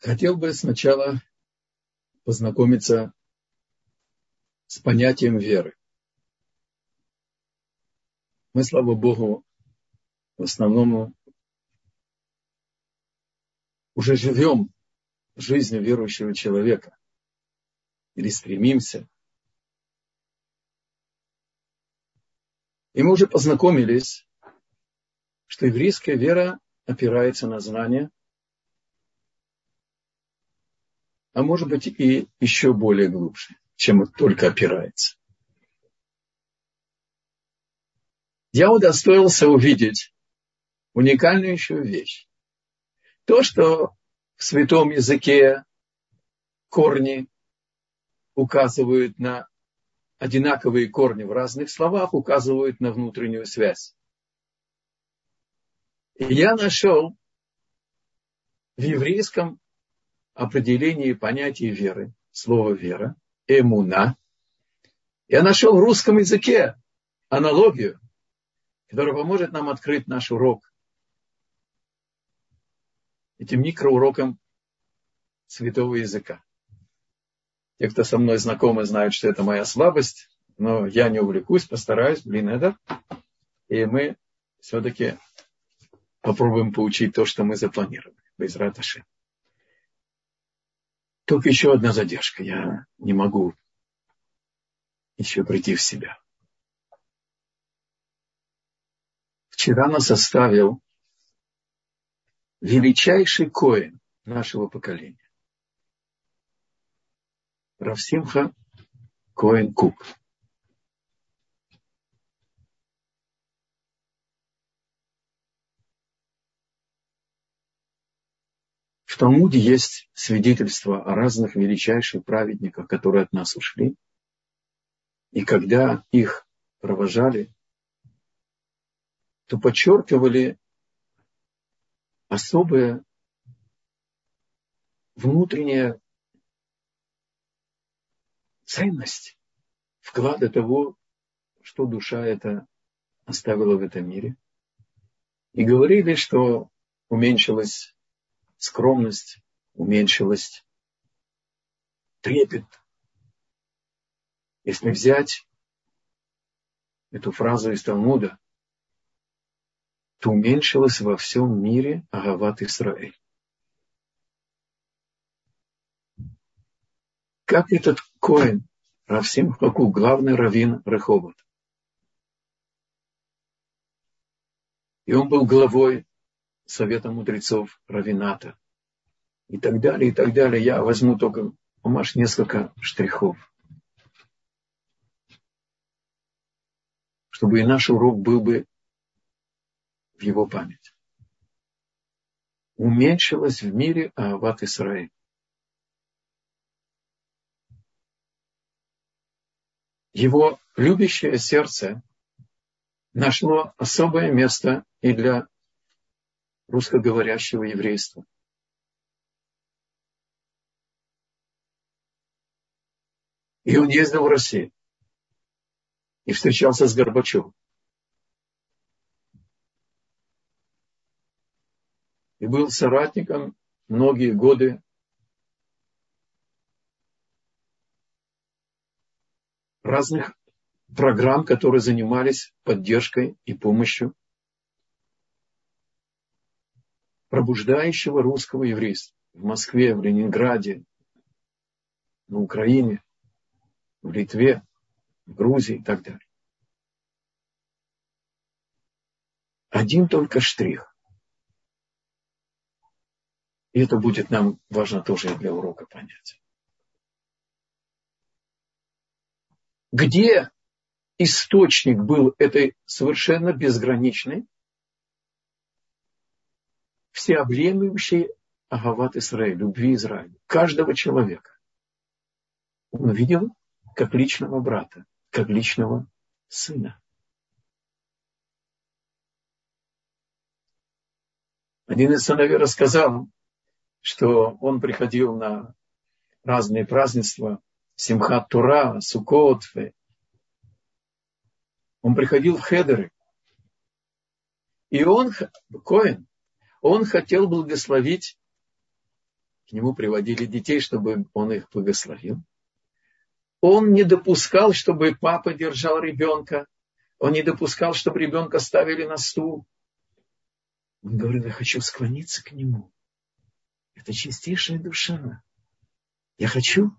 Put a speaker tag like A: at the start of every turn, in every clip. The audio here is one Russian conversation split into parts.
A: Хотел бы сначала познакомиться с понятием веры. Мы, слава Богу, в основном уже живем жизнью верующего человека или стремимся. И мы уже познакомились, что еврейская вера опирается на знания, а может быть и еще более глубже, чем только опирается. Я удостоился увидеть уникальную еще вещь. То, что в святом языке корни указывают на одинаковые корни в разных словах, указывают на внутреннюю связь. И я нашел в еврейском определении понятия веры, слово вера, эмуна, я нашел в русском языке аналогию, которая поможет нам открыть наш урок этим микроуроком святого языка. Те, кто со мной знакомы, знают, что это моя слабость, но я не увлекусь, постараюсь, блин, это. И мы все-таки попробуем поучить то, что мы запланировали. Без раташи. Только еще одна задержка. Я не могу еще прийти в себя. Вчера нас оставил величайший коин нашего поколения. Равсимха Коин Кук. В Талмуде есть свидетельства о разных величайших праведниках, которые от нас ушли. И когда их провожали, то подчеркивали особая внутренняя ценность вклада того, что душа эта оставила в этом мире. И говорили, что уменьшилась скромность, уменьшилась трепет. Если взять эту фразу из Талмуда, то уменьшилась во всем мире Агават Исраэль. Как этот Коин, Равсим Хаку, главный раввин Рехобот. И он был главой Совета мудрецов Равината. И так далее, и так далее. Я возьму только, Умаш, несколько штрихов. Чтобы и наш урок был бы в его память. Уменьшилась в мире Ават Исраиль. Его любящее сердце нашло особое место и для русскоговорящего еврейства. И он ездил в Россию и встречался с Горбачевым. и был соратником многие годы разных программ, которые занимались поддержкой и помощью пробуждающего русского еврейства в Москве, в Ленинграде, на Украине, в Литве, в Грузии и так далее. Один только штрих. И это будет нам важно тоже для урока понять. Где источник был этой совершенно безграничной, всеобъемлющей Агават Израиль, любви Израиля, каждого человека. Он видел как личного брата, как личного сына. Один из сыновей рассказал, что он приходил на разные празднества, Симхат Тура, Сукот. Он приходил в Хедеры. И он, Коин, он хотел благословить к нему приводили детей, чтобы он их благословил. Он не допускал, чтобы папа держал ребенка. Он не допускал, чтобы ребенка ставили на стул. Он говорил, я хочу склониться к нему. Это чистейшая душа. Я хочу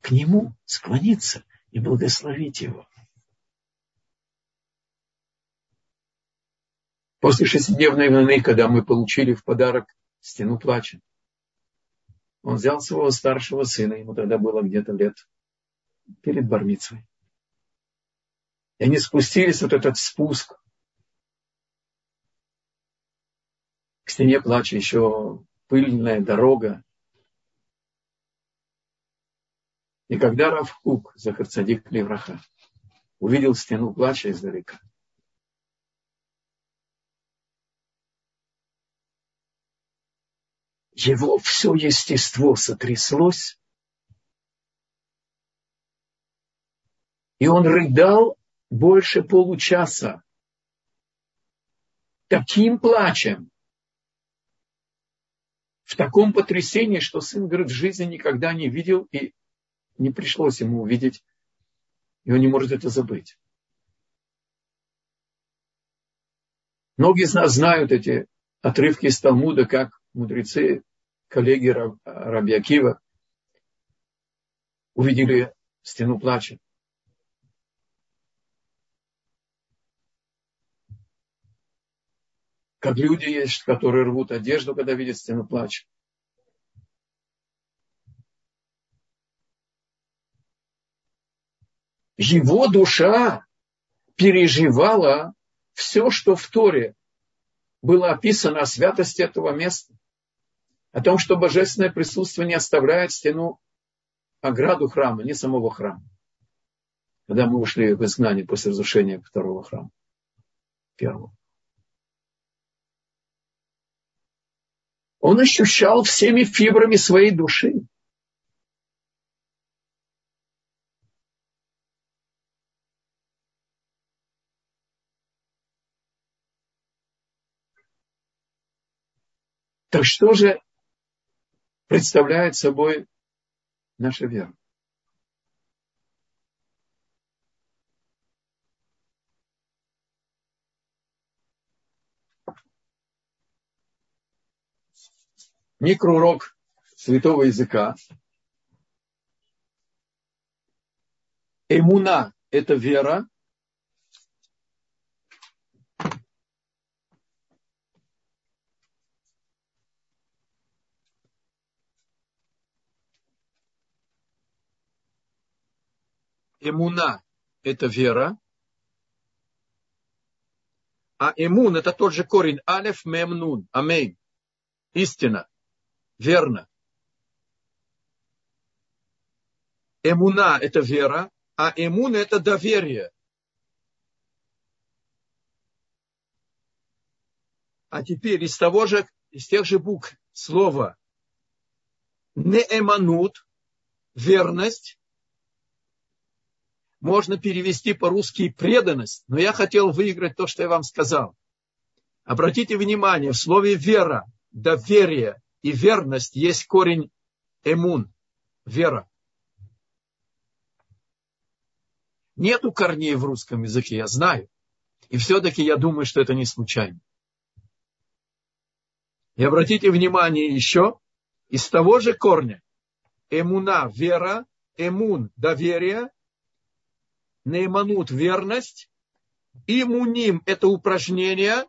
A: к нему склониться и благословить его. После шестидневной войны, когда мы получили в подарок стену плача, он взял своего старшего сына, ему тогда было где-то лет перед Бармицей. И они спустились вот этот спуск к стене плача, еще пыльная дорога. И когда Равкук, Захарцадик Левраха, увидел стену плача издалека, его все естество сотряслось, и он рыдал больше получаса. Таким плачем, в таком потрясении, что сын, говорит, в жизни никогда не видел и не пришлось ему увидеть, и он не может это забыть. Многие из нас знают эти отрывки из Талмуда, как мудрецы, коллеги Акива увидели стену плача. Как люди есть, которые рвут одежду, когда видят стену плача. Его душа переживала все, что в Торе было описано о святости этого места о том, что божественное присутствие не оставляет стену, ограду храма, не самого храма. Когда мы ушли в изгнание после разрушения второго храма, первого. Он ощущал всеми фибрами своей души. Так что же представляет собой наша вера. Микроурок святого языка. Эмуна – это вера, Эмуна – это вера, а эмун – это тот же корень алеф мемнун, амейн, истина, верно. Эмуна – это вера, а эмун – это доверие. А теперь из того же, из тех же букв слова неэманут, верность, можно перевести по-русски преданность, но я хотел выиграть то, что я вам сказал. Обратите внимание, в слове вера, доверие и верность есть корень эмун, вера. Нету корней в русском языке, я знаю. И все-таки я думаю, что это не случайно. И обратите внимание еще, из того же корня, эмуна, вера, эмун, доверие, Нейманут – верность. Имуним – это упражнение.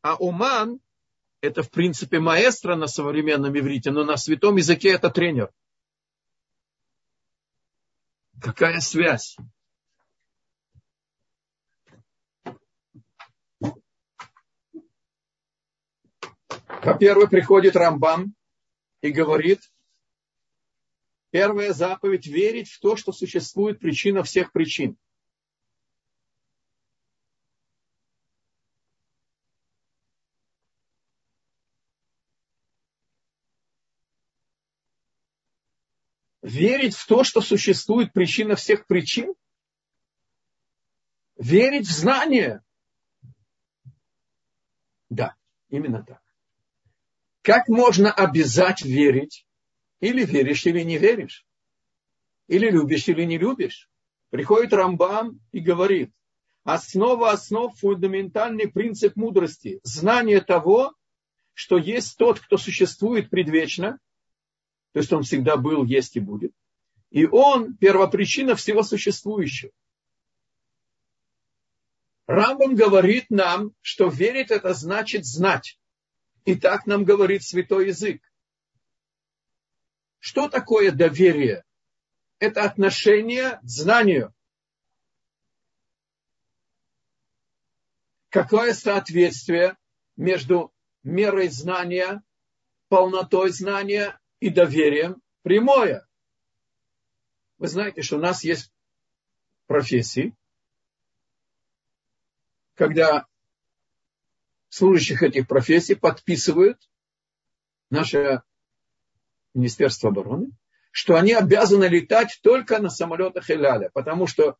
A: А уман – это, в принципе, маэстро на современном иврите, но на святом языке это тренер. Какая связь? Во-первых, приходит Рамбам и говорит, Первая заповедь – верить в то, что существует причина всех причин. Верить в то, что существует причина всех причин? Верить в знание? Да, именно так. Как можно обязать верить? Или веришь, или не веришь. Или любишь, или не любишь. Приходит Рамбам и говорит, основа основ, фундаментальный принцип мудрости. Знание того, что есть тот, кто существует предвечно, то есть он всегда был, есть и будет. И он первопричина всего существующего. Рамбам говорит нам, что верить это значит знать. И так нам говорит святой язык. Что такое доверие? Это отношение к знанию. Какое соответствие между мерой знания, полнотой знания и доверием? Прямое. Вы знаете, что у нас есть профессии, когда служащих этих профессий подписывают наше Министерство обороны, что они обязаны летать только на самолетах Эляля, потому что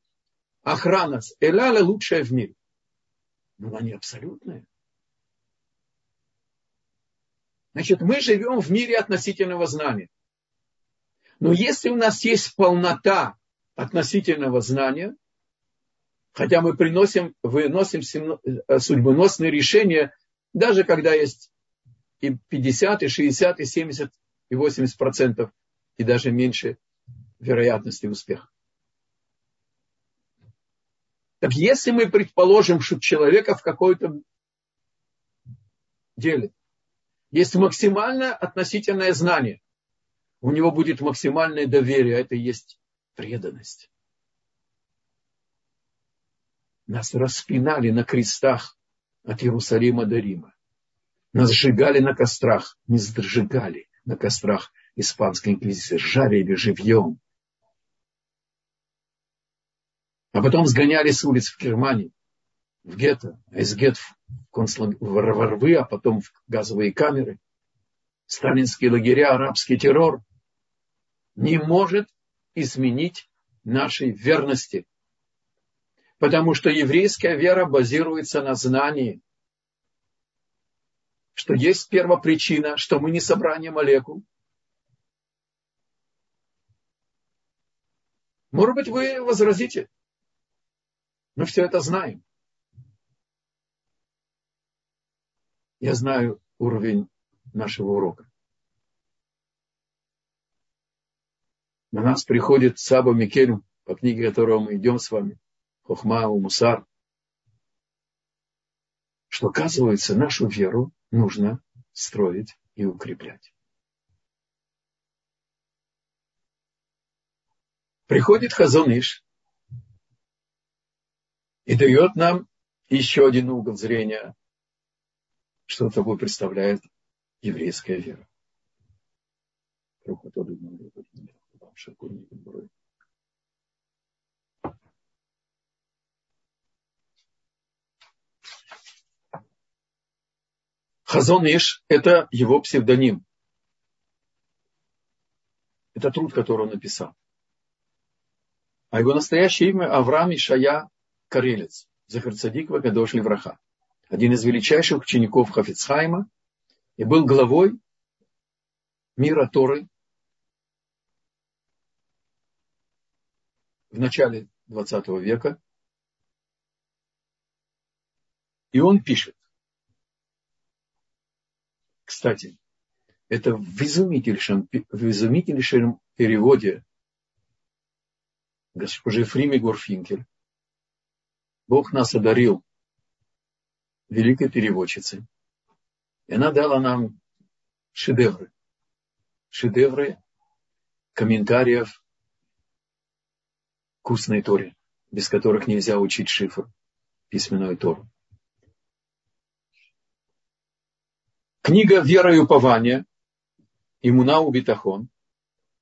A: охрана с Эляля лучшая в мире. Но они абсолютные. Значит, мы живем в мире относительного знания. Но если у нас есть полнота относительного знания, Хотя мы приносим, выносим э, судьбоносные решения, даже когда есть и 50, и 60, и 70, и 80 процентов, и даже меньше вероятности успеха. Так если мы предположим, что человека в какой-то деле есть максимальное относительное знание, у него будет максимальное доверие, а это и есть преданность. Нас распинали на крестах от Иерусалима до Рима. Нас сжигали на кострах, не сжигали на кострах испанской инквизиции, жарили живьем. А потом сгоняли с улиц в Германии, в гетто, а из гетто в, концлаг... в рвы, а потом в газовые камеры. Сталинские лагеря, арабский террор не может изменить нашей верности Потому что еврейская вера базируется на знании, что есть первопричина, что мы не собрание молекул. Может быть, вы возразите. Мы все это знаем. Я знаю уровень нашего урока. На нас приходит Саба Микель, по книге которого мы идем с вами хохма мусар, что, оказывается, нашу веру нужно строить и укреплять. Приходит Хазоныш и дает нам еще один угол зрения, что собой представляет еврейская вера. Хазон Иш – это его псевдоним. Это труд, который он написал. А его настоящее имя Авраам Ишая Карелец, Захарцадик Вагадош Левраха. Один из величайших учеников Хафицхайма и был главой мира Торы в начале 20 века. И он пишет, кстати, это в изумительнейшем, в изумительнейшем переводе госпожи Фрими Горфинкель. Бог нас одарил великой переводчицей. И она дала нам шедевры. Шедевры комментариев к устной Торе, без которых нельзя учить шифр, письменную Тору. Книга «Вера и упование» Имуна Убитахон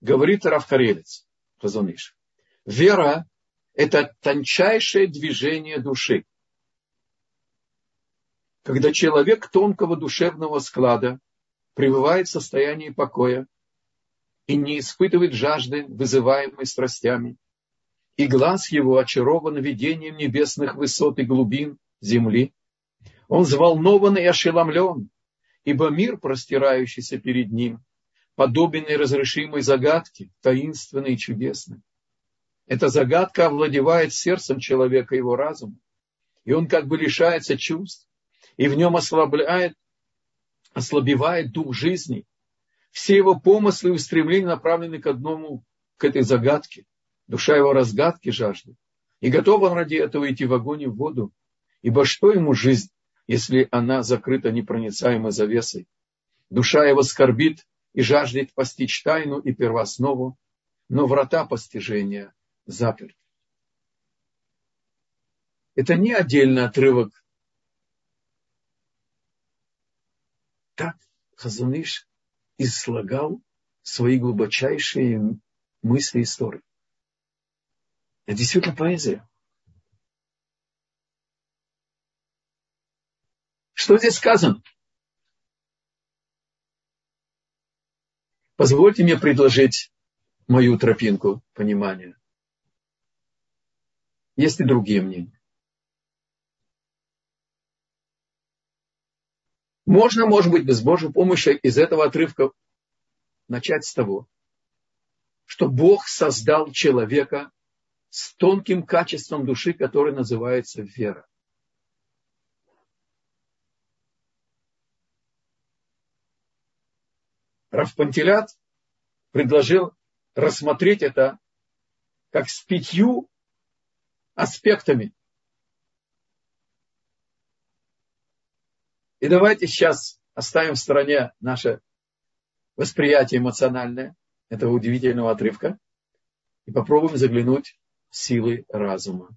A: говорит Равкарелец, Хазуныш. Вера – это тончайшее движение души. Когда человек тонкого душевного склада пребывает в состоянии покоя и не испытывает жажды, вызываемой страстями, и глаз его очарован видением небесных высот и глубин земли, он взволнован и ошеломлен, ибо мир, простирающийся перед ним, подобен неразрешимой загадке, таинственной и чудесной. Эта загадка овладевает сердцем человека, его разумом, и он как бы лишается чувств, и в нем ослабляет, ослабевает дух жизни. Все его помыслы и устремления направлены к одному, к этой загадке. Душа его разгадки жаждет. И готов он ради этого идти в огонь и в воду. Ибо что ему жизнь, если она закрыта непроницаемой завесой? Душа его скорбит и жаждет постичь тайну и первооснову, но врата постижения заперты. Это не отдельный отрывок. Так Хазуныш излагал свои глубочайшие мысли истории. Это действительно поэзия. Что здесь сказано? Позвольте мне предложить мою тропинку понимания. Есть и другие мнения. Можно, может быть, без Божьей помощи из этого отрывка начать с того, что Бог создал человека с тонким качеством души, которое называется вера. Равпантилят предложил рассмотреть это как с пятью аспектами. И давайте сейчас оставим в стороне наше восприятие эмоциональное этого удивительного отрывка и попробуем заглянуть в силы разума.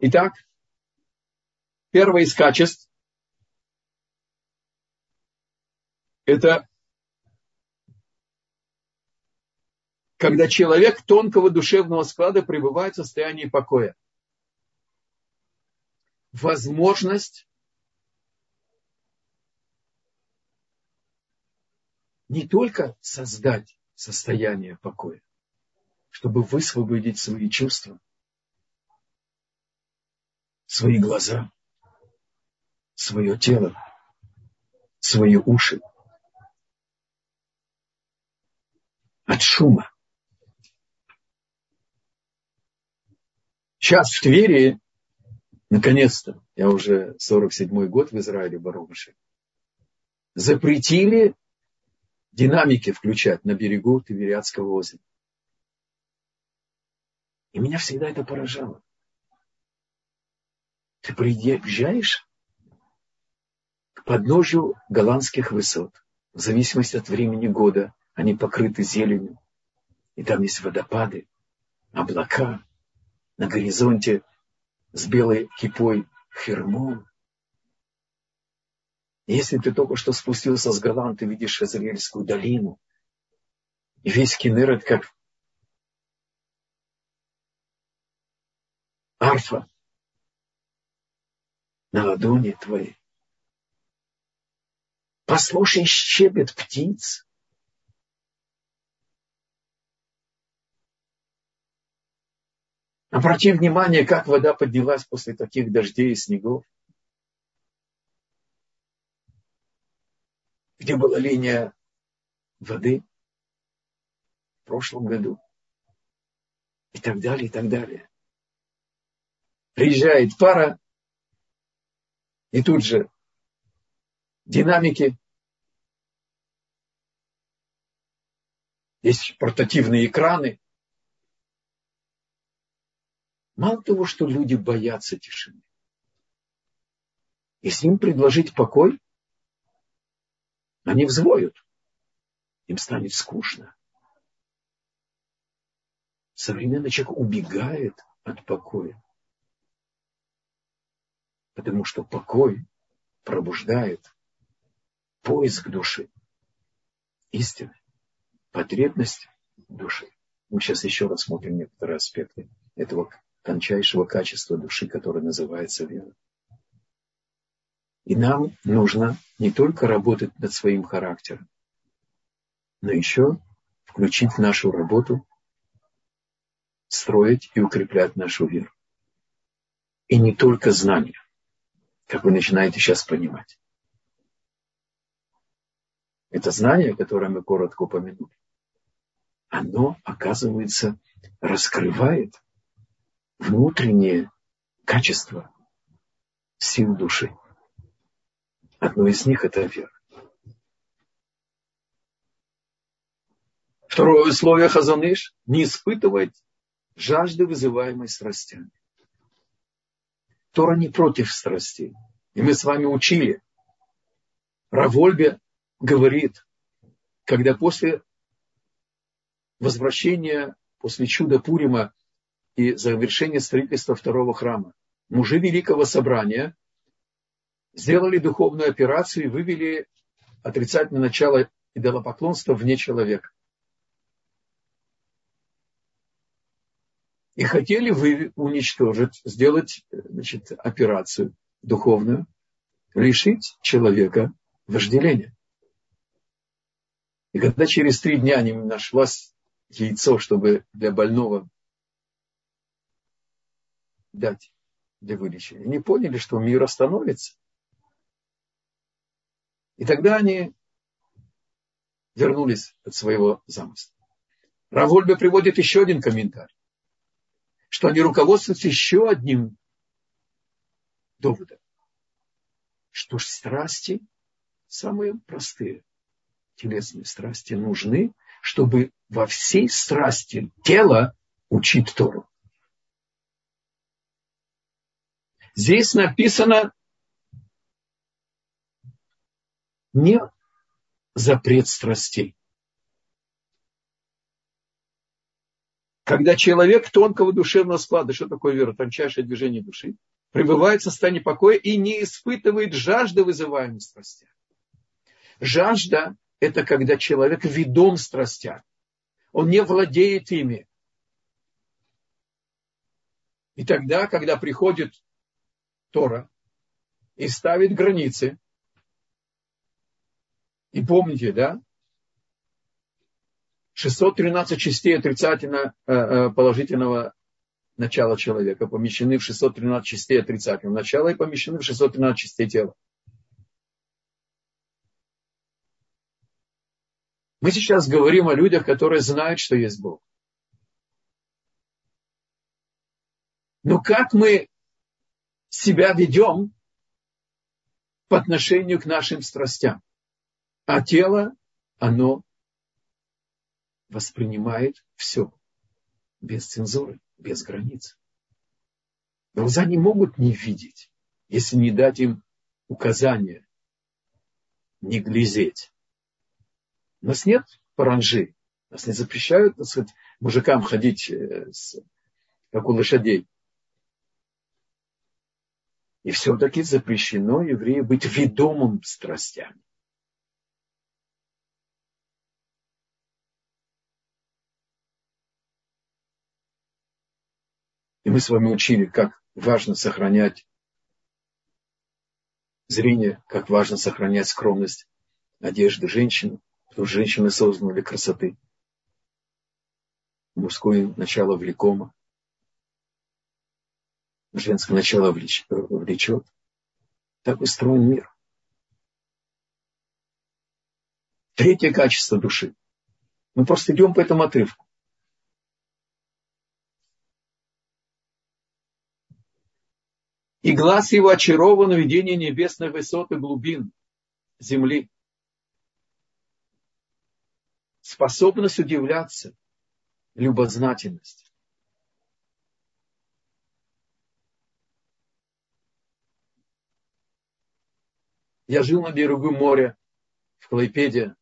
A: Итак, первое из качеств это когда человек тонкого душевного склада пребывает в состоянии покоя. Возможность не только создать состояние покоя, чтобы высвободить свои чувства, свои глаза, свое тело, свои уши от шума. Сейчас в Твери, наконец-то, я уже 47-й год в Израиле, Барумыши, запретили динамики включать на берегу Тивериадского озера. И меня всегда это поражало. Ты приезжаешь к подножию голландских высот, в зависимости от времени года, они покрыты зеленью, и там есть водопады, облака, на горизонте с белой кипой Хермон. Если ты только что спустился с Голланд, ты видишь Израильскую долину. И весь Кенерет как арфа на ладони твоей. Послушай щебет птиц. Обрати внимание, как вода поднялась после таких дождей и снегов. Где была линия воды в прошлом году. И так далее, и так далее. Приезжает пара, и тут же динамики. Есть портативные экраны, Мало того, что люди боятся тишины. Если им предложить покой, они взвоют. Им станет скучно. Современный человек убегает от покоя. Потому что покой пробуждает поиск души, истины, потребность души. Мы сейчас еще рассмотрим некоторые аспекты этого тончайшего качества души, которое называется вера. И нам нужно не только работать над своим характером, но еще включить в нашу работу, строить и укреплять нашу веру. И не только знания. как вы начинаете сейчас понимать. Это знание, которое мы коротко упомянули, оно, оказывается, раскрывает внутреннее качество сил души. Одно из них – это вера. Второе условие Хазаныш – не испытывать жажды, вызываемой страстями. Тора не против страстей. И мы с вами учили. Равольбе говорит, когда после возвращения, после чуда Пурима и завершения строительства второго храма, мужи Великого Собрания сделали духовную операцию и вывели отрицательное начало идолопоклонства вне человека. И хотели вы уничтожить, сделать значит, операцию духовную, лишить человека вожделения. И когда через три дня не нашлось яйцо, чтобы для больного дать для вылечения, они поняли, что мир остановится. И тогда они вернулись от своего замысла. Равольбе приводит еще один комментарий, что они руководствуются еще одним доводом, что страсти самые простые, телесные страсти нужны, чтобы во всей страсти тела учить Тору. Здесь написано не запрет страстей. Когда человек тонкого душевного склада, что такое вера, тончайшее движение души, пребывает в состоянии покоя и не испытывает жажды, вызываемой страстями. Жажда – это когда человек ведом страстям. Он не владеет ими. И тогда, когда приходит Тора и ставит границы, и помните, да, 613 частей отрицательно э, э, положительного начала человека помещены в 613 частей отрицательного начала и помещены в 613 частей тела. Мы сейчас говорим о людях, которые знают, что есть Бог. Но как мы себя ведем по отношению к нашим страстям? А тело, оно воспринимает все без цензуры, без границ. Глаза не могут не видеть, если не дать им указания, не глядеть. У нас нет паранжи, нас не запрещают, так сказать, мужикам ходить э, с, как у лошадей. И все-таки запрещено еврею быть ведомым страстями. И мы с вами учили, как важно сохранять зрение, как важно сохранять скромность одежды женщины, потому что женщины созданы для красоты. Мужское начало влекомо, женское начало влечет. Так устроен мир. Третье качество души. Мы просто идем по этому отрывку. и глаз его очарован видение небесной высоты глубин земли. Способность удивляться, любознательность. Я жил на берегу моря, в Клайпеде.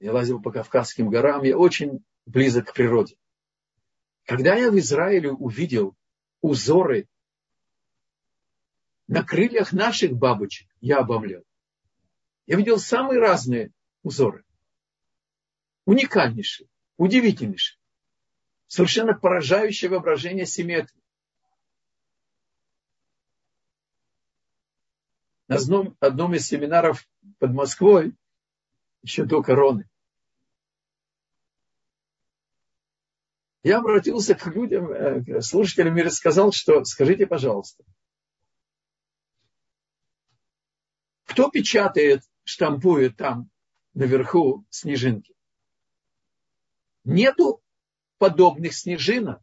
A: Я лазил по Кавказским горам. Я очень близок к природе. Когда я в Израиле увидел узоры на крыльях наших бабочек я обомлел. Я видел самые разные узоры. Уникальнейшие, удивительнейшие. Совершенно поражающее воображение симметрии. На одном, одном из семинаров под Москвой, еще до короны, я обратился к людям, э, к слушателям и рассказал, что скажите, пожалуйста, Кто печатает, штампует там наверху снежинки? Нету подобных снежинок.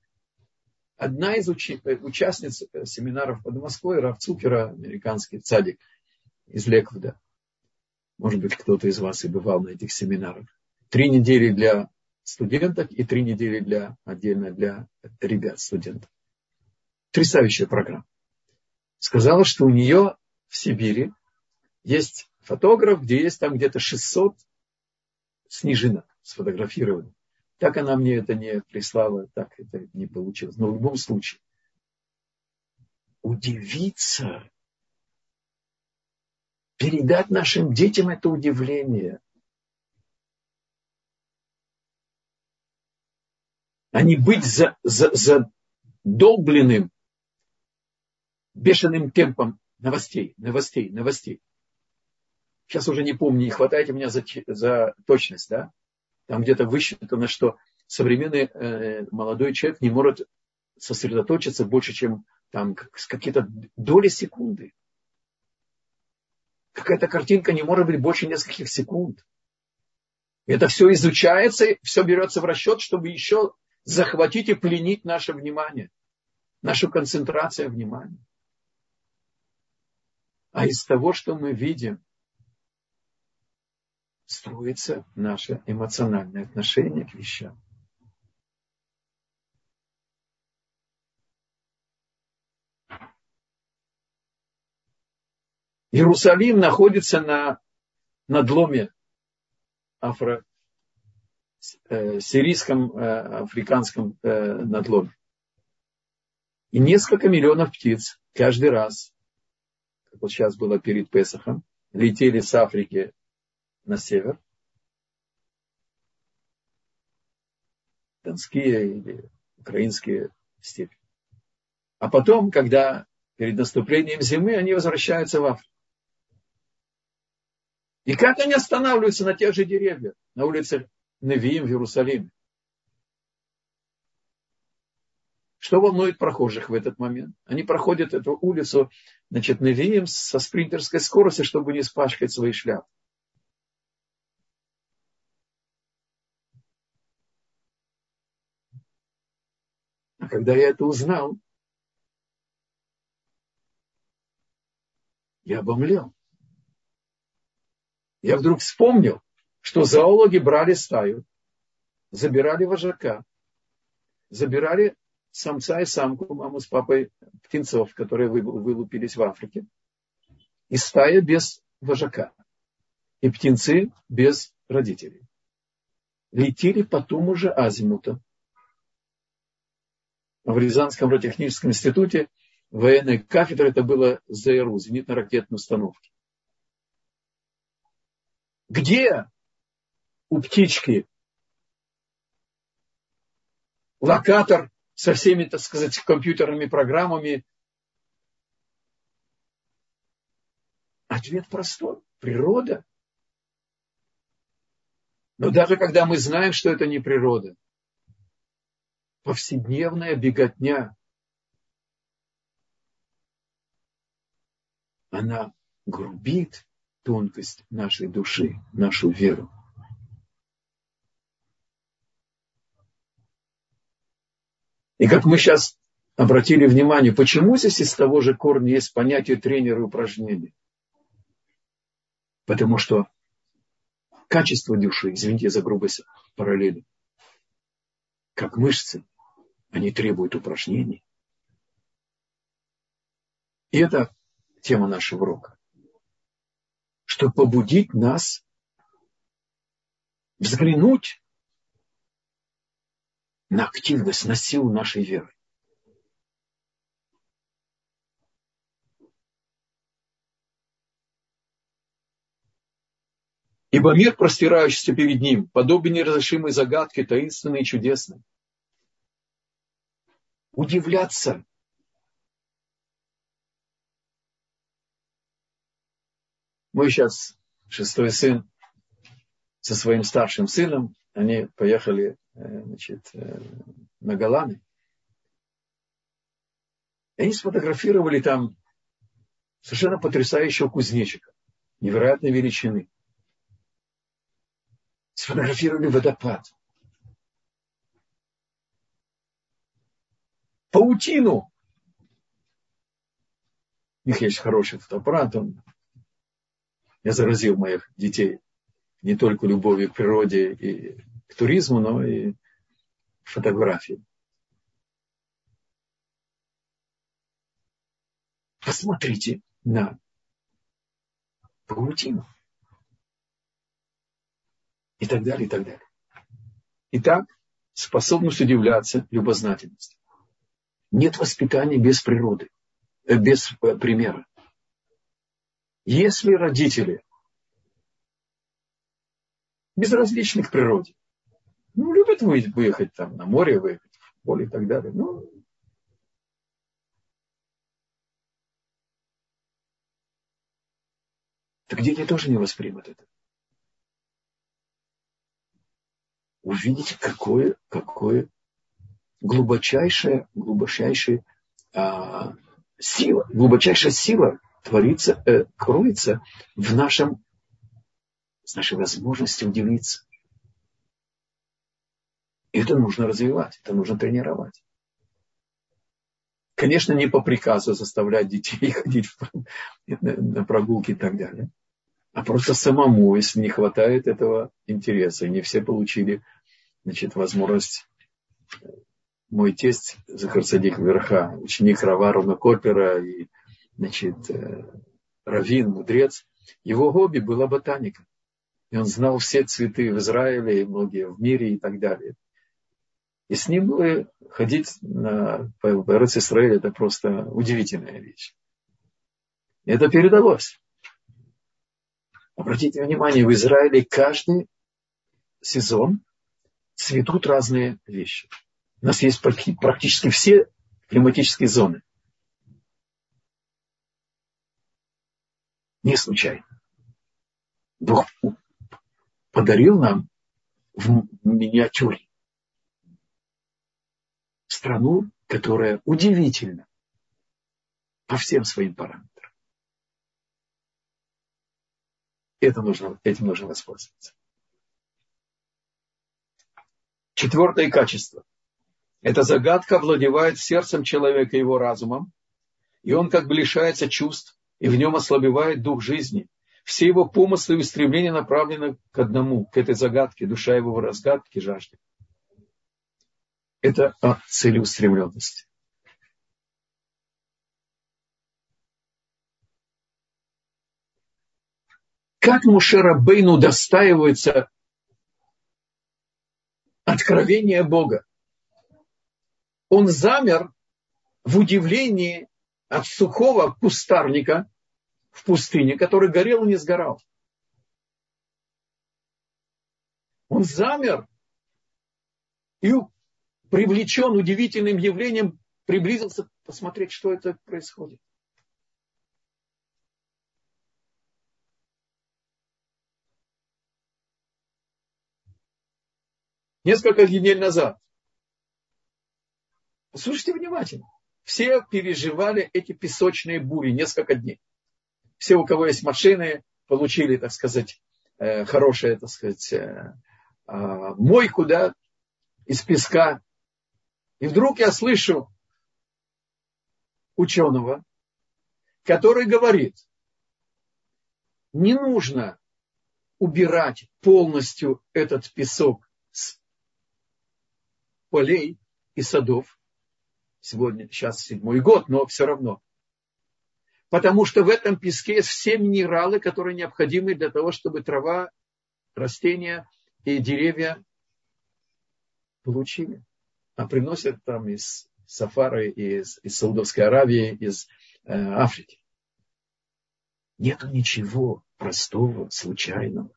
A: Одна из учи- участниц семинаров под Москвой, Раф Цукера, американский цадик из Леквуда. Может быть, кто-то из вас и бывал на этих семинарах. Три недели для студенток и три недели для, отдельно для ребят, студентов. Потрясающая программа. Сказала, что у нее в Сибири есть фотограф, где есть там где-то 600 снежинок сфотографированы. Так она мне это не прислала, так это не получилось. Но в любом случае, удивиться, передать нашим детям это удивление. А не быть за, за, задолбленным бешеным темпом новостей, новостей, новостей. Сейчас уже не помню, не хватайте меня за, за точность, да? Там где-то высчитано, что современный э, молодой человек не может сосредоточиться больше, чем там какие-то доли секунды. Какая-то картинка не может быть больше нескольких секунд. Это все изучается, все берется в расчет, чтобы еще захватить и пленить наше внимание, нашу концентрацию внимания. А из того, что мы видим, строится наше эмоциональное отношение к вещам. Иерусалим находится на надломе афро, э, сирийском, э, африканском э, надломе. И несколько миллионов птиц каждый раз, как вот сейчас было перед Песохом, летели с Африки на север. Донские или украинские степи. А потом, когда перед наступлением зимы, они возвращаются в Африку. И как они останавливаются на тех же деревьях, на улице Невиим в Иерусалиме? Что волнует прохожих в этот момент? Они проходят эту улицу, значит, Невиим со спринтерской скоростью, чтобы не спашкать свои шляпы. А когда я это узнал, я обомлел я вдруг вспомнил, что зоологи брали стаю, забирали вожака, забирали самца и самку, маму с папой птенцов, которые вылупились в Африке. И стая без вожака. И птенцы без родителей. Летели по тому же азимуту. В Рязанском радиотехническом институте военной кафедры это было ЗРУ, зенитно-ракетной установки. Где у птички локатор со всеми, так сказать, компьютерными программами? Ответ простой. Природа. Но даже когда мы знаем, что это не природа, повседневная беготня, она грубит тонкость нашей души, нашу веру. И как мы сейчас обратили внимание, почему здесь из того же корня есть понятие тренера упражнений? Потому что качество души, извините за грубость параллели, как мышцы, они требуют упражнений. И это тема нашего урока чтобы побудить нас взглянуть на активность, на силу нашей веры. Ибо мир, простирающийся перед ним, подобен неразрешимой загадке, таинственной и чудесной. Удивляться Мой сейчас шестой сын со своим старшим сыном, они поехали э, значит, э, на Голланы. И они сфотографировали там совершенно потрясающего кузнечика. невероятной величины. Сфотографировали водопад. Паутину. У них есть хороший фотоаппарат. Он... Я заразил моих детей не только любовью к природе и к туризму, но и фотографии. Посмотрите на паутину. И так далее, и так далее. Итак, способность удивляться, любознательность. Нет воспитания без природы, э, без э, примера. Если родители безразличны к природе, ну, любят выехать там на море, выехать в поле и так далее, ну, так дети тоже не воспримут это. Увидите, какое, какое глубочайшая, глубочайшая а, сила, глубочайшая сила творится, э, кроется в нашем, с нашей возможности удивиться. И это нужно развивать, это нужно тренировать. Конечно, не по приказу заставлять детей ходить на прогулки и так далее, а просто самому, если не хватает этого интереса. И не все получили значит, возможность мой тесть Захарсадик Верха, ученик Рава Руна Копера и значит, э, Равин, мудрец, его хобби была ботаника. И он знал все цветы в Израиле и многие в мире и так далее. И с ним было ходить на Эрец Израиль, это просто удивительная вещь. И это передалось. Обратите внимание, в Израиле каждый сезон цветут разные вещи. У нас есть практически все климатические зоны. Не случайно. Бог подарил нам в миниатюре страну, которая удивительна по всем своим параметрам. Это нужно, этим нужно воспользоваться. Четвертое качество – эта загадка овладевает сердцем человека и его разумом, и он как бы лишается чувств, и в нем ослабевает дух жизни. Все его помыслы и устремления направлены к одному, к этой загадке, душа его в разгадке жажды. Это о целеустремленности. Как Мушера Бейну достаивается откровения Бога? он замер в удивлении от сухого кустарника в пустыне, который горел и не сгорал. Он замер и привлечен удивительным явлением, приблизился посмотреть, что это происходит. Несколько недель назад Слушайте внимательно. Все переживали эти песочные бури несколько дней. Все, у кого есть машины, получили, так сказать, э, хорошее, так сказать, э, а, мойку, да, из песка. И вдруг я слышу ученого, который говорит, не нужно убирать полностью этот песок с полей и садов, сегодня, сейчас седьмой год, но все равно. Потому что в этом песке есть все минералы, которые необходимы для того, чтобы трава, растения и деревья получили. А приносят там из Сафары, из, из Саудовской Аравии, из э, Африки. Нету ничего простого, случайного.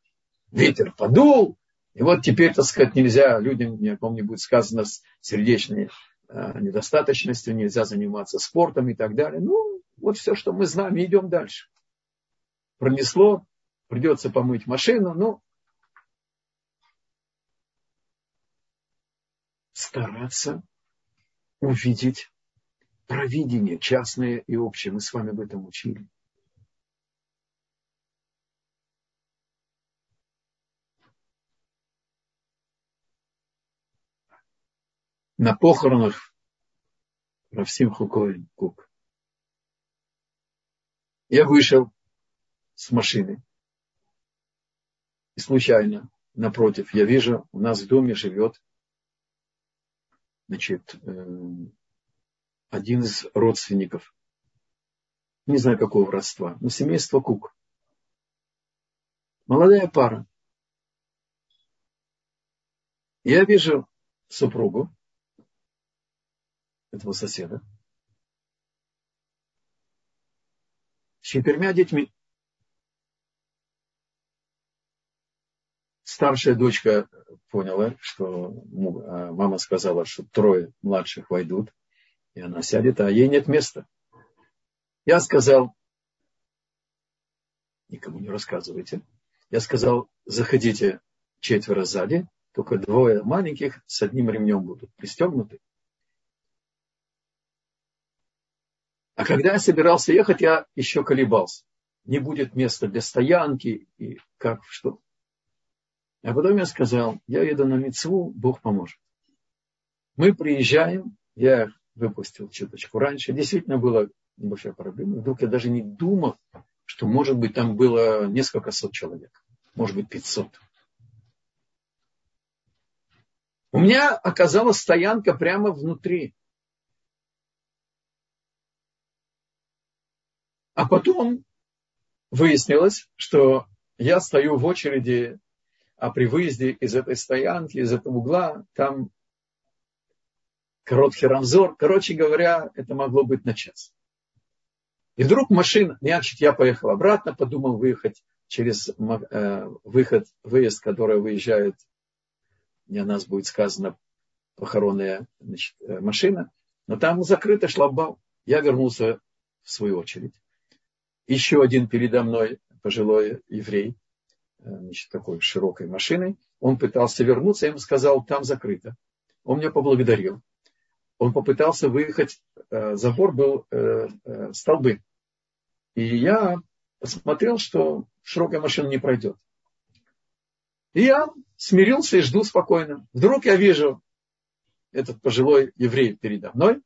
A: Ветер подул, и вот теперь, так сказать, нельзя людям, ни о не будет сказано, сердечные недостаточностью, нельзя заниматься спортом и так далее. Ну, вот все, что мы знаем, идем дальше. Пронесло, придется помыть машину, ну, стараться увидеть провидение частное и общее. Мы с вами об этом учили. На похоронах Равсим Хукоин Кук. Я вышел с машины. И случайно, напротив, я вижу, у нас в доме живет значит, э, один из родственников. Не знаю, какого родства, но семейство Кук. Молодая пара. Я вижу супругу этого соседа с четырьмя детьми. Старшая дочка поняла, что а, мама сказала, что трое младших войдут, и она сядет, а ей нет места. Я сказал, никому не рассказывайте, я сказал, заходите четверо сзади, только двое маленьких с одним ремнем будут пристегнуты. А когда я собирался ехать, я еще колебался. Не будет места для стоянки и как, что. А потом я сказал, я еду на Мецву, Бог поможет. Мы приезжаем, я выпустил чуточку раньше. Действительно была небольшая проблема. Вдруг я даже не думал, что может быть там было несколько сот человек. Может быть пятьсот. У меня оказалась стоянка прямо внутри. А потом выяснилось, что я стою в очереди, а при выезде из этой стоянки, из этого угла, там короткий рамзор. Короче говоря, это могло быть на час. И вдруг машина, значит, я поехал обратно, подумал выехать через э, выход, выезд, который выезжает о нас будет сказано похоронная значит, э, машина, но там закрыто шлагбаум. Я вернулся в свою очередь. Еще один передо мной пожилой еврей, э, значит, такой широкой машиной, он пытался вернуться, я ему сказал, там закрыто. Он меня поблагодарил. Он попытался выехать, э, забор был столбы. И я посмотрел, что широкая машина не пройдет. И я смирился и жду спокойно. Вдруг я вижу этот пожилой еврей передо мной,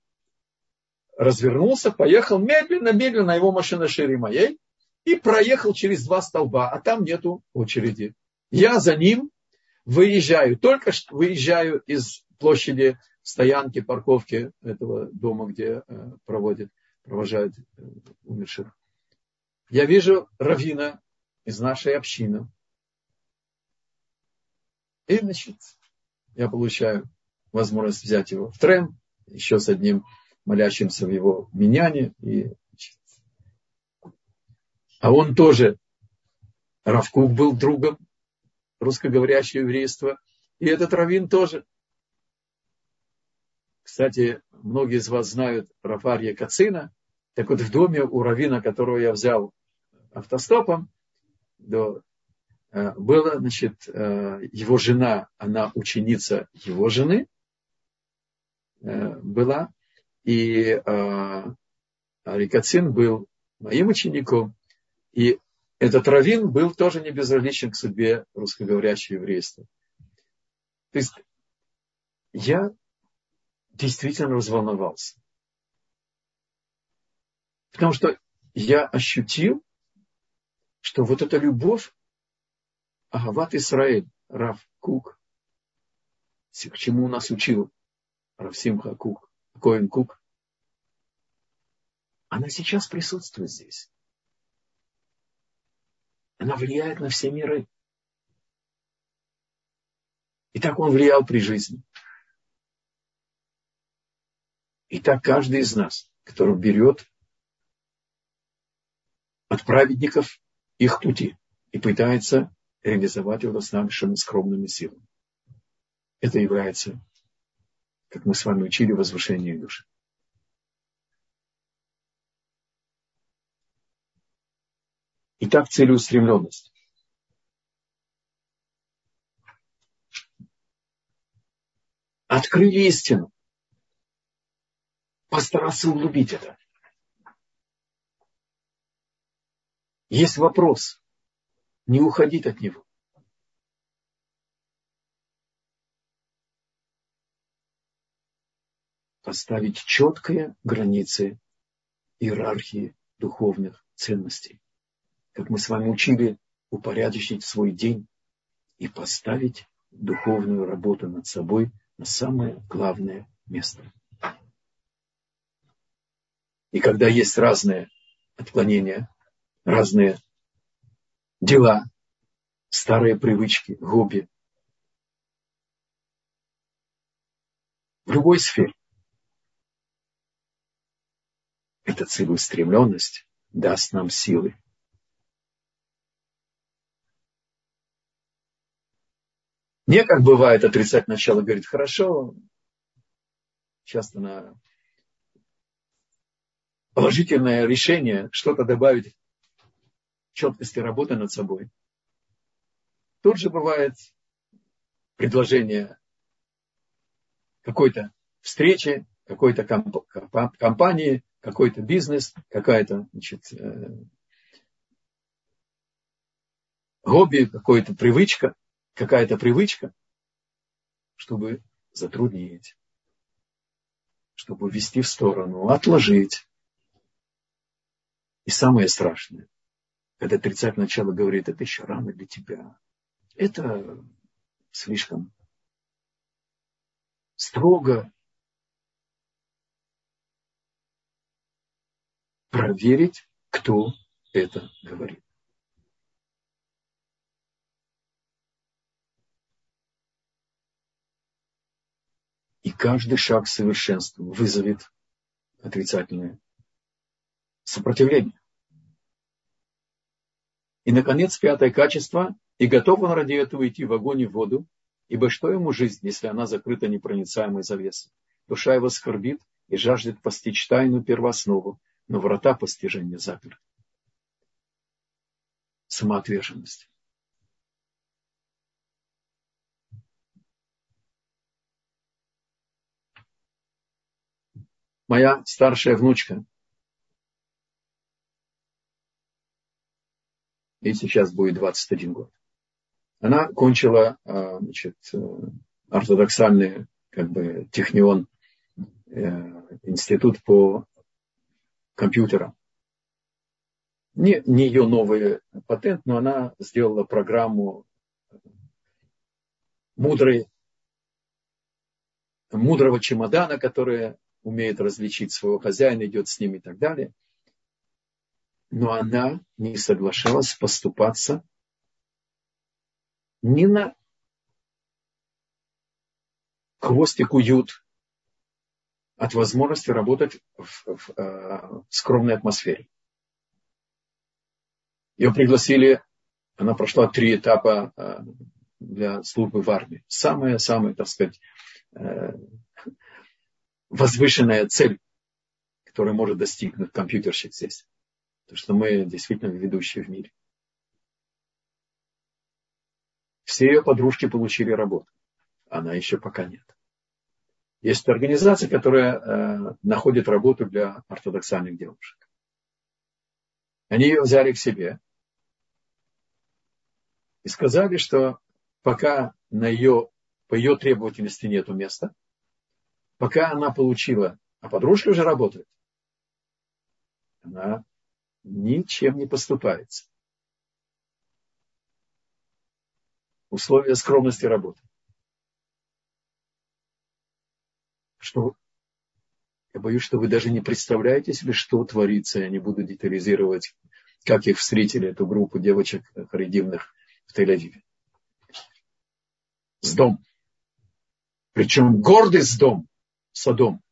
A: развернулся, поехал медленно-медленно, его машина шире моей, и проехал через два столба, а там нету очереди. Я за ним выезжаю, только что выезжаю из площади стоянки, парковки этого дома, где э, проводят, провожают э, умерших. Я вижу равина из нашей общины. И, значит, я получаю возможность взять его в трен, еще с одним молящимся в его меняне. И, а он тоже, Равкук был другом русскоговорящего еврейства. И этот раввин тоже. Кстати, многие из вас знают Рафарья Кацина. Так вот, в доме у равина, которого я взял автостопом до Э, была, значит, э, его жена, она ученица его жены э, была, и Рикацин был моим учеником, и этот раввин был тоже не безразличен к судьбе русскоговорящего еврейства. То есть я действительно разволновался. Потому что я ощутил, что вот эта любовь, Агават Исраэль, Рав Кук, к чему нас учил Рав Симха Кук, Коин Кук, она сейчас присутствует здесь. Она влияет на все миры. И так он влиял при жизни. И так каждый из нас, который берет от праведников их пути и пытается реализовать его с нашими скромными силами. Это является, как мы с вами учили, возвышение души. Итак, целеустремленность. Открыли истину. Постараться углубить это. Есть вопрос не уходить от него. Поставить четкие границы иерархии духовных ценностей. Как мы с вами учили, упорядочить свой день и поставить духовную работу над собой на самое главное место. И когда есть разные отклонения, разные дела, старые привычки, хобби, в любой сфере, эта целеустремленность даст нам силы. Не как бывает отрицать начало, говорит, хорошо, часто на положительное решение, что-то добавить четкости работы над собой. Тут же бывает предложение какой-то встречи, какой-то компании, какой-то бизнес, какая-то значит, э, хобби, какая-то привычка, какая-то привычка, чтобы затруднить, чтобы ввести в сторону, отложить. И самое страшное, когда отрицать начало говорит, это еще рано для тебя. Это слишком строго, проверить, кто это говорит. И каждый шаг к совершенству вызовет отрицательное сопротивление. И, наконец, пятое качество. И готов он ради этого идти в огонь и в воду, ибо что ему жизнь, если она закрыта непроницаемой завесой? Душа его скорбит и жаждет постичь тайну первооснову, но врата постижения заперты. Самоотверженность. Моя старшая внучка, ей сейчас будет 21 год, она кончила а, значит, э, ортодоксальный как бы, технион, э, институт по компьютера. Не, не ее новый патент, но она сделала программу мудрой, мудрого чемодана, которая умеет различить своего хозяина, идет с ним и так далее. Но она не соглашалась поступаться ни на хвостик уют от возможности работать в, в, э, в скромной атмосфере. Ее пригласили, она прошла три этапа э, для службы в армии. Самая-самая, так сказать, э, возвышенная цель, которую может достигнуть компьютерщик здесь. Потому что мы действительно ведущие в мире. Все ее подружки получили работу. Она еще пока нет. Есть организация, которая э, находит работу для ортодоксальных девушек. Они ее взяли к себе и сказали, что пока на ее, по ее требовательности нет места, пока она получила, а подружка уже работает, она ничем не поступается. Условия скромности работы. Что я боюсь, что вы даже не представляете себе, что творится. Я не буду детализировать, как их встретили, эту группу девочек харидимных в Тель-Авиве. С дом. Причем гордый с дом, Садом.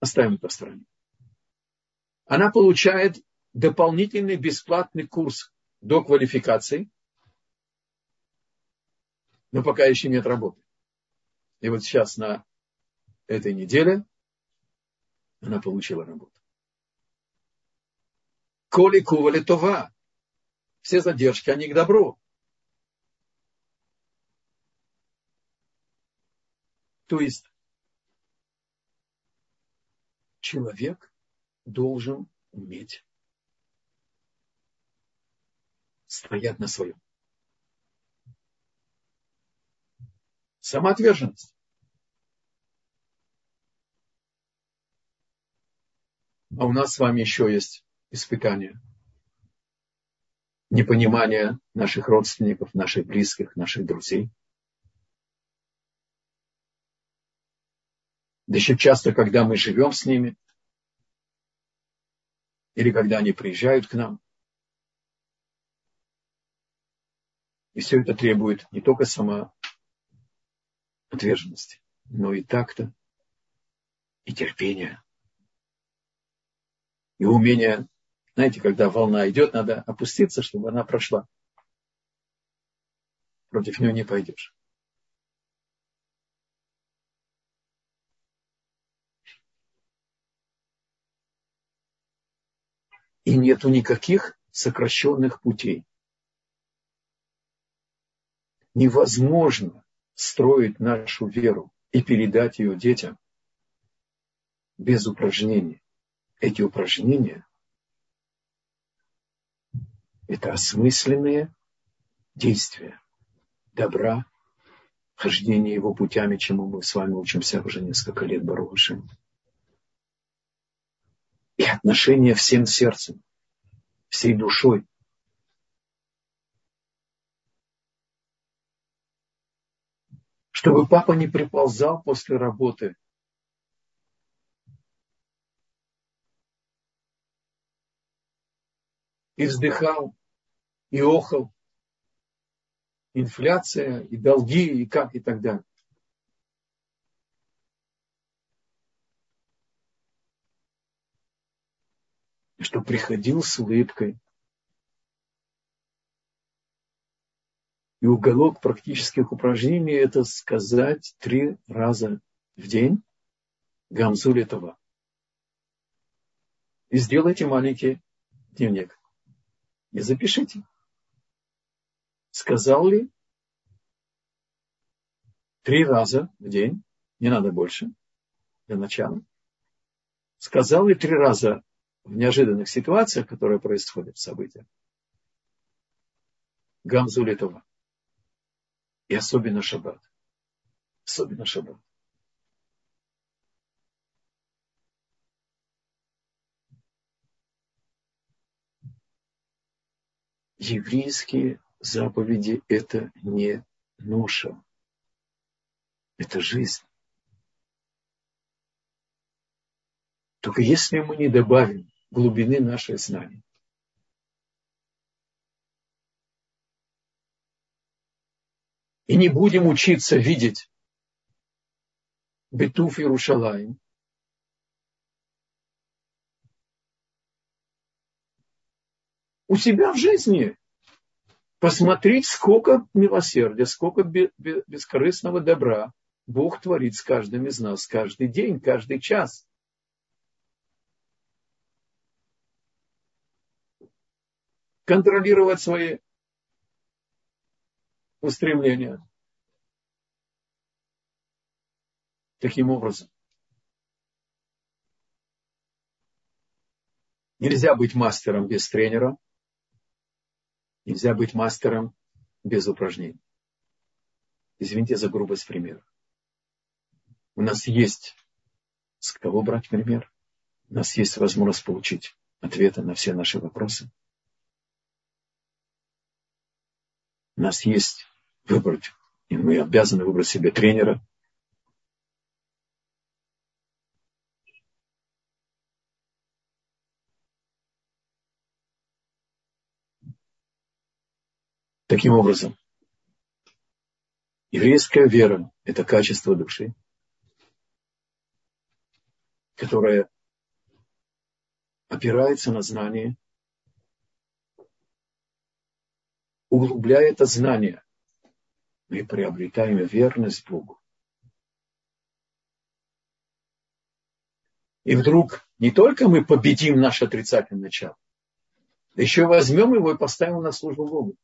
A: Оставим это в стороне. Она получает дополнительный бесплатный курс до квалификации – но пока еще нет работы. И вот сейчас на этой неделе она получила работу. Коли кували това. Все задержки, они к добру. То есть человек должен уметь стоять на своем. Самоотверженность. А у нас с вами еще есть испытания. Непонимание наших родственников, наших близких, наших друзей. Да еще часто, когда мы живем с ними, или когда они приезжают к нам. И все это требует не только самоотверженности, но и такта, и терпения, и умения. Знаете, когда волна идет, надо опуститься, чтобы она прошла. Против нее не пойдешь. и нету никаких сокращенных путей. Невозможно строить нашу веру и передать ее детям без упражнений. Эти упражнения – это осмысленные действия добра, хождение его путями, чему мы с вами учимся уже несколько лет, Барушин и отношение всем сердцем, всей душой. Чтобы папа не приползал после работы и вздыхал, и охал. Инфляция, и долги, и как, и так далее. что приходил с улыбкой. И уголок практических упражнений – это сказать три раза в день гамзу этого. И сделайте маленький дневник. И запишите. Сказал ли три раза в день, не надо больше, для начала. Сказал ли три раза в неожиданных ситуациях, которые происходят в событиях. Гамзу Литова. И особенно шаббат. Особенно шаббат. Еврейские заповеди – это не ноша. Это жизнь. Только если мы не добавим глубины нашей знаний, и не будем учиться видеть Бетуф Иерушалаем, у себя в жизни посмотреть, сколько милосердия, сколько бескорыстного добра Бог творит с каждым из нас каждый день, каждый час. контролировать свои устремления. Таким образом. Нельзя быть мастером без тренера. Нельзя быть мастером без упражнений. Извините за грубость примера. У нас есть с кого брать пример. У нас есть возможность получить ответы на все наши вопросы. У нас есть выбрать, и мы обязаны выбрать себе тренера. Таким образом, еврейская вера – это качество души, которое опирается на знание – углубляя это знание, мы приобретаем верность Богу. И вдруг не только мы победим наше отрицательное начало, еще возьмем его и поставим на службу Богу.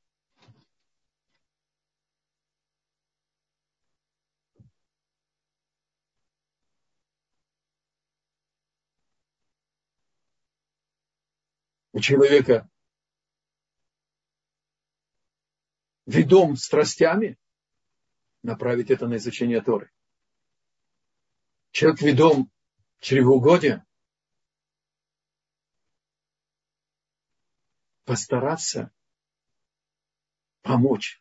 A: У человека ведом страстями, направить это на изучение Торы. Человек ведом чревоугодия, постараться помочь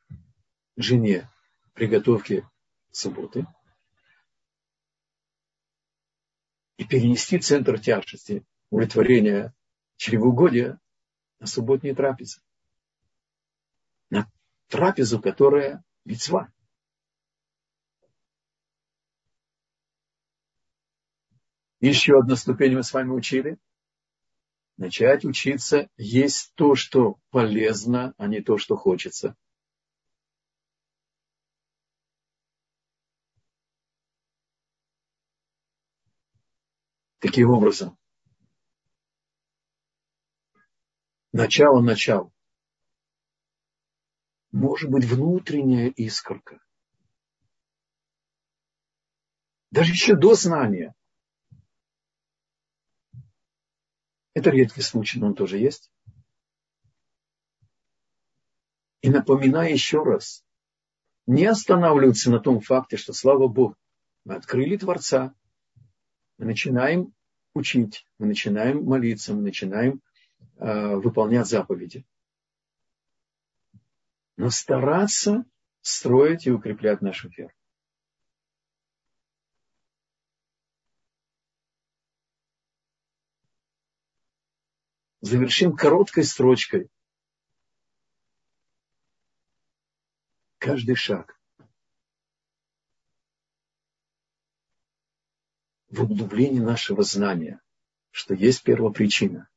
A: жене приготовке субботы и перенести центр тяжести, удовлетворения чревоугодия на субботние трапезы. На трапезу, которая мецва. Еще одна ступень мы с вами учили. Начать учиться есть то, что полезно, а не то, что хочется. Таким образом, начало начал. Может быть внутренняя искорка. Даже еще до знания. Это редкий случай, но он тоже есть. И напоминаю еще раз, не останавливаться на том факте, что, слава Богу, мы открыли Творца, мы начинаем учить, мы начинаем молиться, мы начинаем э, выполнять заповеди. Но стараться строить и укреплять нашу веру. Завершим короткой строчкой. Каждый шаг в углублении нашего знания, что есть первопричина,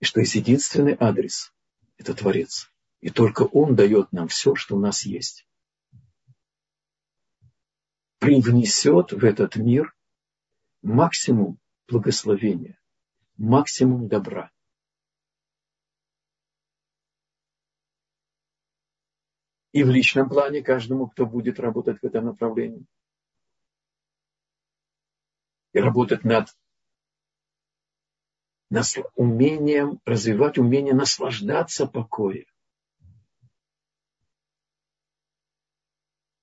A: и что есть единственный адрес – это Творец. И только Он дает нам все, что у нас есть. Привнесет в этот мир максимум благословения максимум добра. И в личном плане каждому, кто будет работать в этом направлении. И работать над, над умением, развивать умение наслаждаться покоем.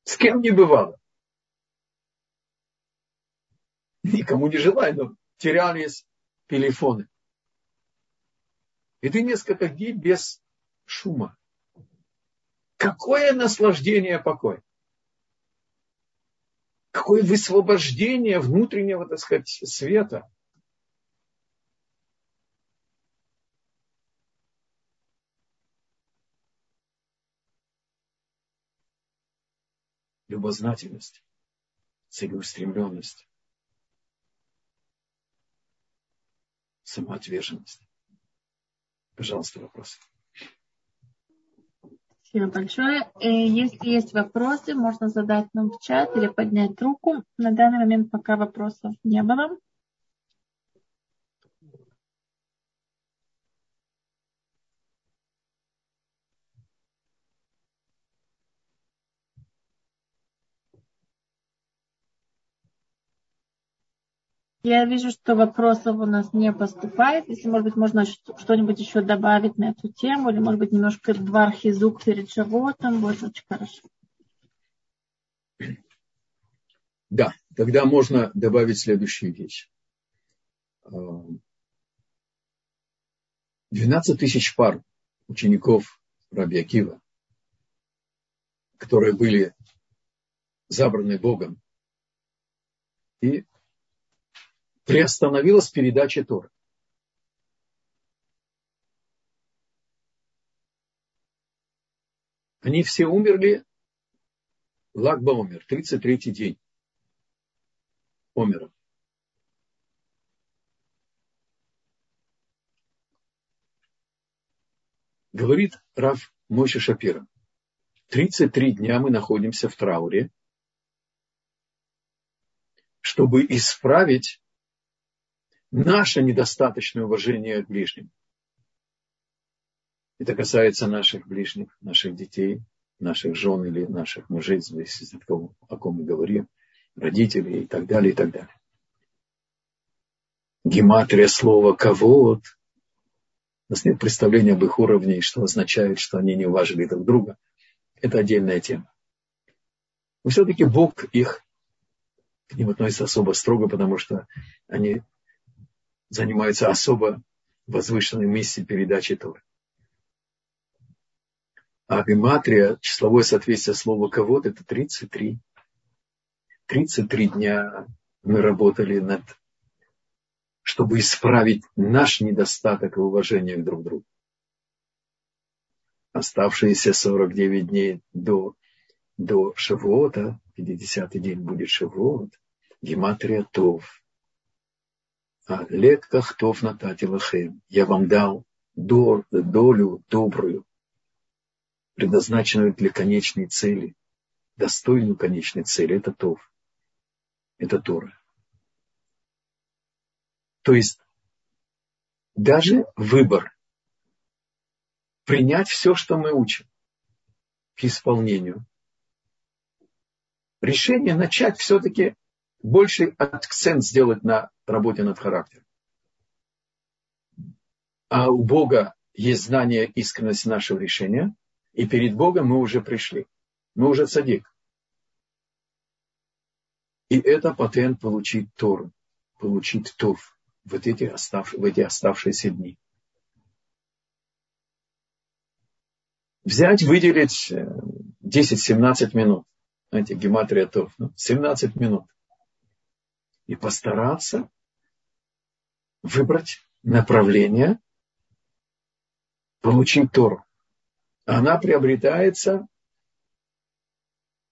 A: С кем не бывало. Никому не желаю, но терялись телефоны. И ты несколько дней без шума. Какое наслаждение покой. Какое высвобождение внутреннего, так сказать, света. Любознательность, целеустремленность. Самоотверженность. Пожалуйста, вопрос.
B: Спасибо большое. Э, если есть вопросы, можно задать нам в чат или поднять руку. На данный момент пока вопросов не было. Я вижу, что вопросов у нас не поступает. Если, может быть, можно что-нибудь еще добавить на эту тему, или, может быть, немножко два архизук перед животом, будет очень хорошо.
A: Да, тогда можно добавить следующую вещь. 12 тысяч пар учеников Раби Акива, которые были забраны Богом и приостановилась передача Торы. Они все умерли Лагба умер, 33-й день умер. Говорит Раф Мойша Шапира. 33 дня мы находимся в трауре, чтобы исправить наше недостаточное уважение к ближним. Это касается наших ближних, наших детей, наших жен или наших мужей, зависит от того, о ком мы говорим, родителей и так далее, и так далее. Гематрия слова «кого-вот». У нас нет представления об их уровне, что означает, что они не уважили друг друга. Это отдельная тема. Но все-таки Бог их к ним относится особо строго, потому что они занимаются особо возвышенной миссией передачи Торы. А гематрия, числовое соответствие слова кого-то, это 33. 33 дня мы работали над, чтобы исправить наш недостаток в уважении друг к другу. Оставшиеся 49 дней до, до Шавуота, 50-й день будет Шавуот, гематрия Тов. А лет кахтов натати лахем. Я вам дал долю добрую, предназначенную для конечной цели, достойную конечной цели. Это Тов. Это Тора. То есть даже выбор принять все, что мы учим к исполнению. Решение начать все-таки больше акцент сделать на работе над характером. А у Бога есть знание искренности нашего решения – и перед Богом мы уже пришли. Мы уже садик. И это патент получить Тору, получить Тов в эти, остав, в эти оставшиеся дни. Взять, выделить 10-17 э, минут. Знаете, гематрия Тов. 17 ну, минут. И постараться выбрать направление, получить Тору она приобретается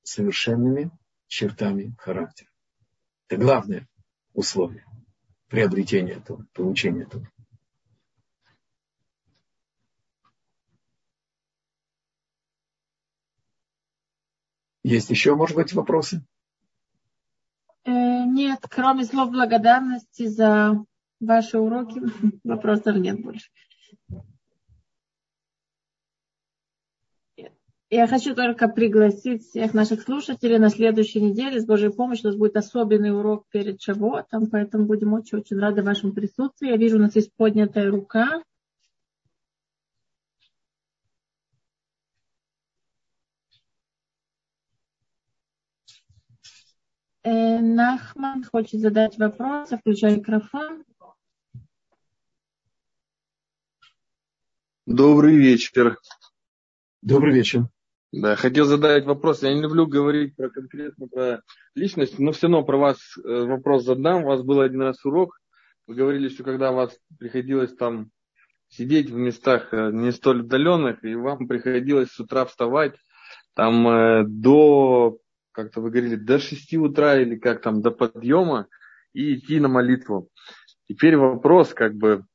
A: совершенными чертами характера. Это главное условие приобретения этого, получения этого. Есть еще, может быть, вопросы?
B: Нет, кроме слов благодарности за ваши уроки, вопросов нет больше. Я хочу только пригласить всех наших слушателей на следующей неделе. С Божьей помощью у нас будет особенный урок перед Шавотом, поэтому будем очень-очень рады вашему присутствию. Я вижу, у нас есть поднятая рука. Э, Нахман хочет задать вопрос. Включай микрофон.
C: Добрый вечер.
A: Добрый вечер.
C: Да, хотел задать вопрос. Я не люблю говорить про конкретно про личность, но все равно про вас э, вопрос задам. У вас был один раз урок. Вы говорили, что когда вас приходилось там сидеть в местах э, не столь удаленных, и вам приходилось с утра вставать там э, до, как-то вы говорили, до 6 утра или как там, до подъема и идти на молитву. Теперь вопрос, как бы,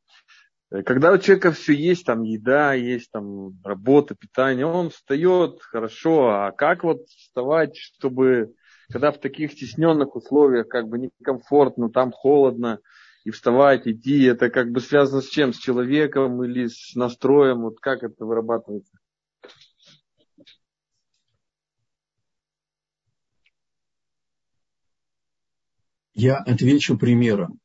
C: Э, когда у человека все есть, там еда, есть там работа, питание, он встает хорошо, а как вот вставать, чтобы, когда в таких стесненных условиях, как бы некомфортно, там холодно, и вставать, идти, это как бы связано с чем? С человеком или с настроем? Вот как это вырабатывается?
A: Я отвечу примером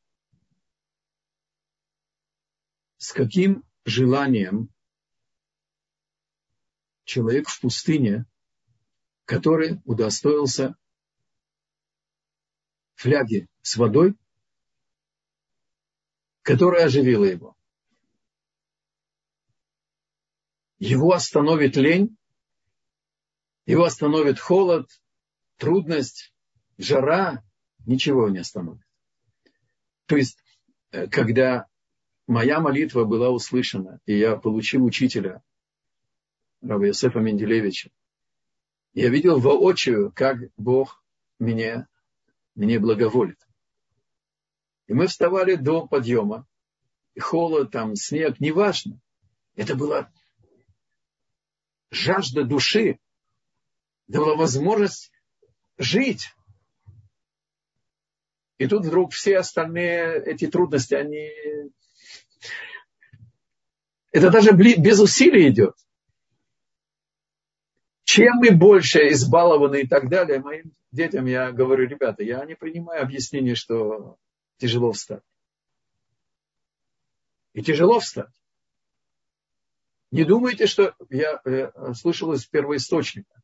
A: с каким желанием человек в пустыне, который удостоился фляги с водой, которая оживила его. Его остановит лень, его остановит холод, трудность, жара, ничего не остановит. То есть, э, когда моя молитва была услышана, и я получил учителя, Раба Йосефа Менделевича. Я видел воочию, как Бог мне, мне благоволит. И мы вставали до подъема. И холод, там, снег, неважно. Это была жажда души. Это была возможность жить. И тут вдруг все остальные эти трудности, они это даже без усилий идет. Чем мы больше избалованы и так далее, моим детям я говорю, ребята, я не принимаю объяснение, что тяжело встать. И тяжело встать. Не думайте, что я, я слышал из первоисточника.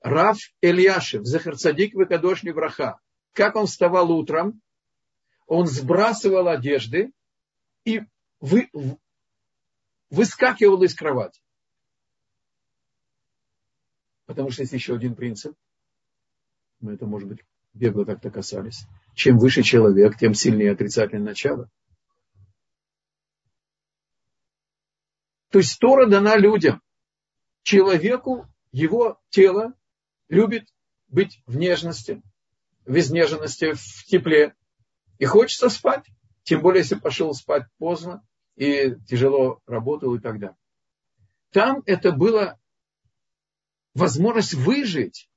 A: Раф Ильяшев, Захарцадик Векадош Браха. Как он вставал утром, он сбрасывал одежды и вы, выскакивал из кровати. Потому что есть еще один принцип. Мы это, может быть, бегло как-то касались. Чем выше человек, тем сильнее отрицательное начало. То есть Тора дана людям. Человеку его тело любит быть в нежности, в изнеженности, в тепле. И хочется спать. Тем более, если пошел спать поздно и тяжело работал и так далее. Там это было возможность выжить